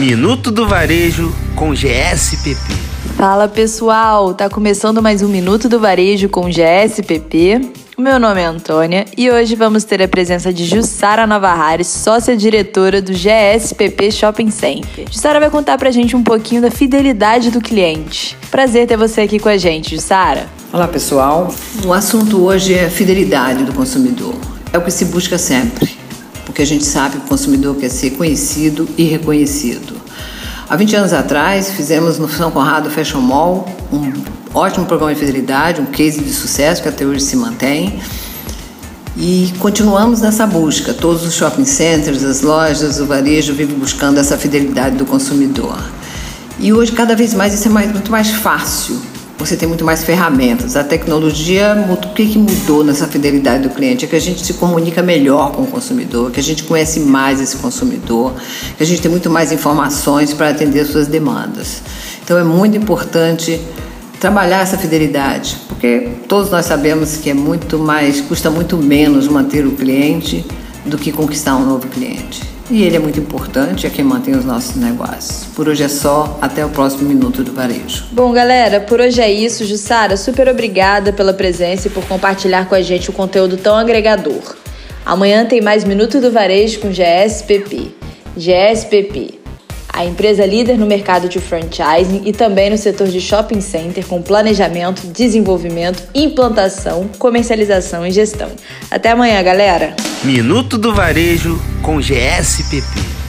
Minuto do Varejo com GSPP. Fala pessoal, tá começando mais um Minuto do Varejo com GSPP. Meu nome é Antônia e hoje vamos ter a presença de Jussara Navarrares, sócia diretora do GSPP Shopping Center. Jussara vai contar pra gente um pouquinho da fidelidade do cliente. Prazer ter você aqui com a gente, Jussara. Olá pessoal, o assunto hoje é fidelidade do consumidor. É o que se busca sempre, porque a gente sabe que o consumidor quer ser conhecido e reconhecido. Há 20 anos atrás, fizemos no São Conrado Fashion Mall um ótimo programa de fidelidade, um case de sucesso que até hoje se mantém. E continuamos nessa busca. Todos os shopping centers, as lojas, o varejo vivem buscando essa fidelidade do consumidor. E hoje, cada vez mais, isso é mais, muito mais fácil. Você tem muito mais ferramentas. A tecnologia, o que, que mudou nessa fidelidade do cliente? É que a gente se comunica melhor com o consumidor, que a gente conhece mais esse consumidor, que a gente tem muito mais informações para atender suas demandas. Então, é muito importante trabalhar essa fidelidade, porque todos nós sabemos que é muito mais, custa muito menos manter o cliente do que conquistar um novo cliente. E ele é muito importante, é quem mantém os nossos negócios. Por hoje é só, até o próximo Minuto do Varejo. Bom, galera, por hoje é isso. Jussara, super obrigada pela presença e por compartilhar com a gente o conteúdo tão agregador. Amanhã tem mais Minuto do Varejo com GSPP. GSPP a empresa líder no mercado de franchising e também no setor de shopping center com planejamento, desenvolvimento, implantação, comercialização e gestão. Até amanhã, galera! Minuto do Varejo com GSPP.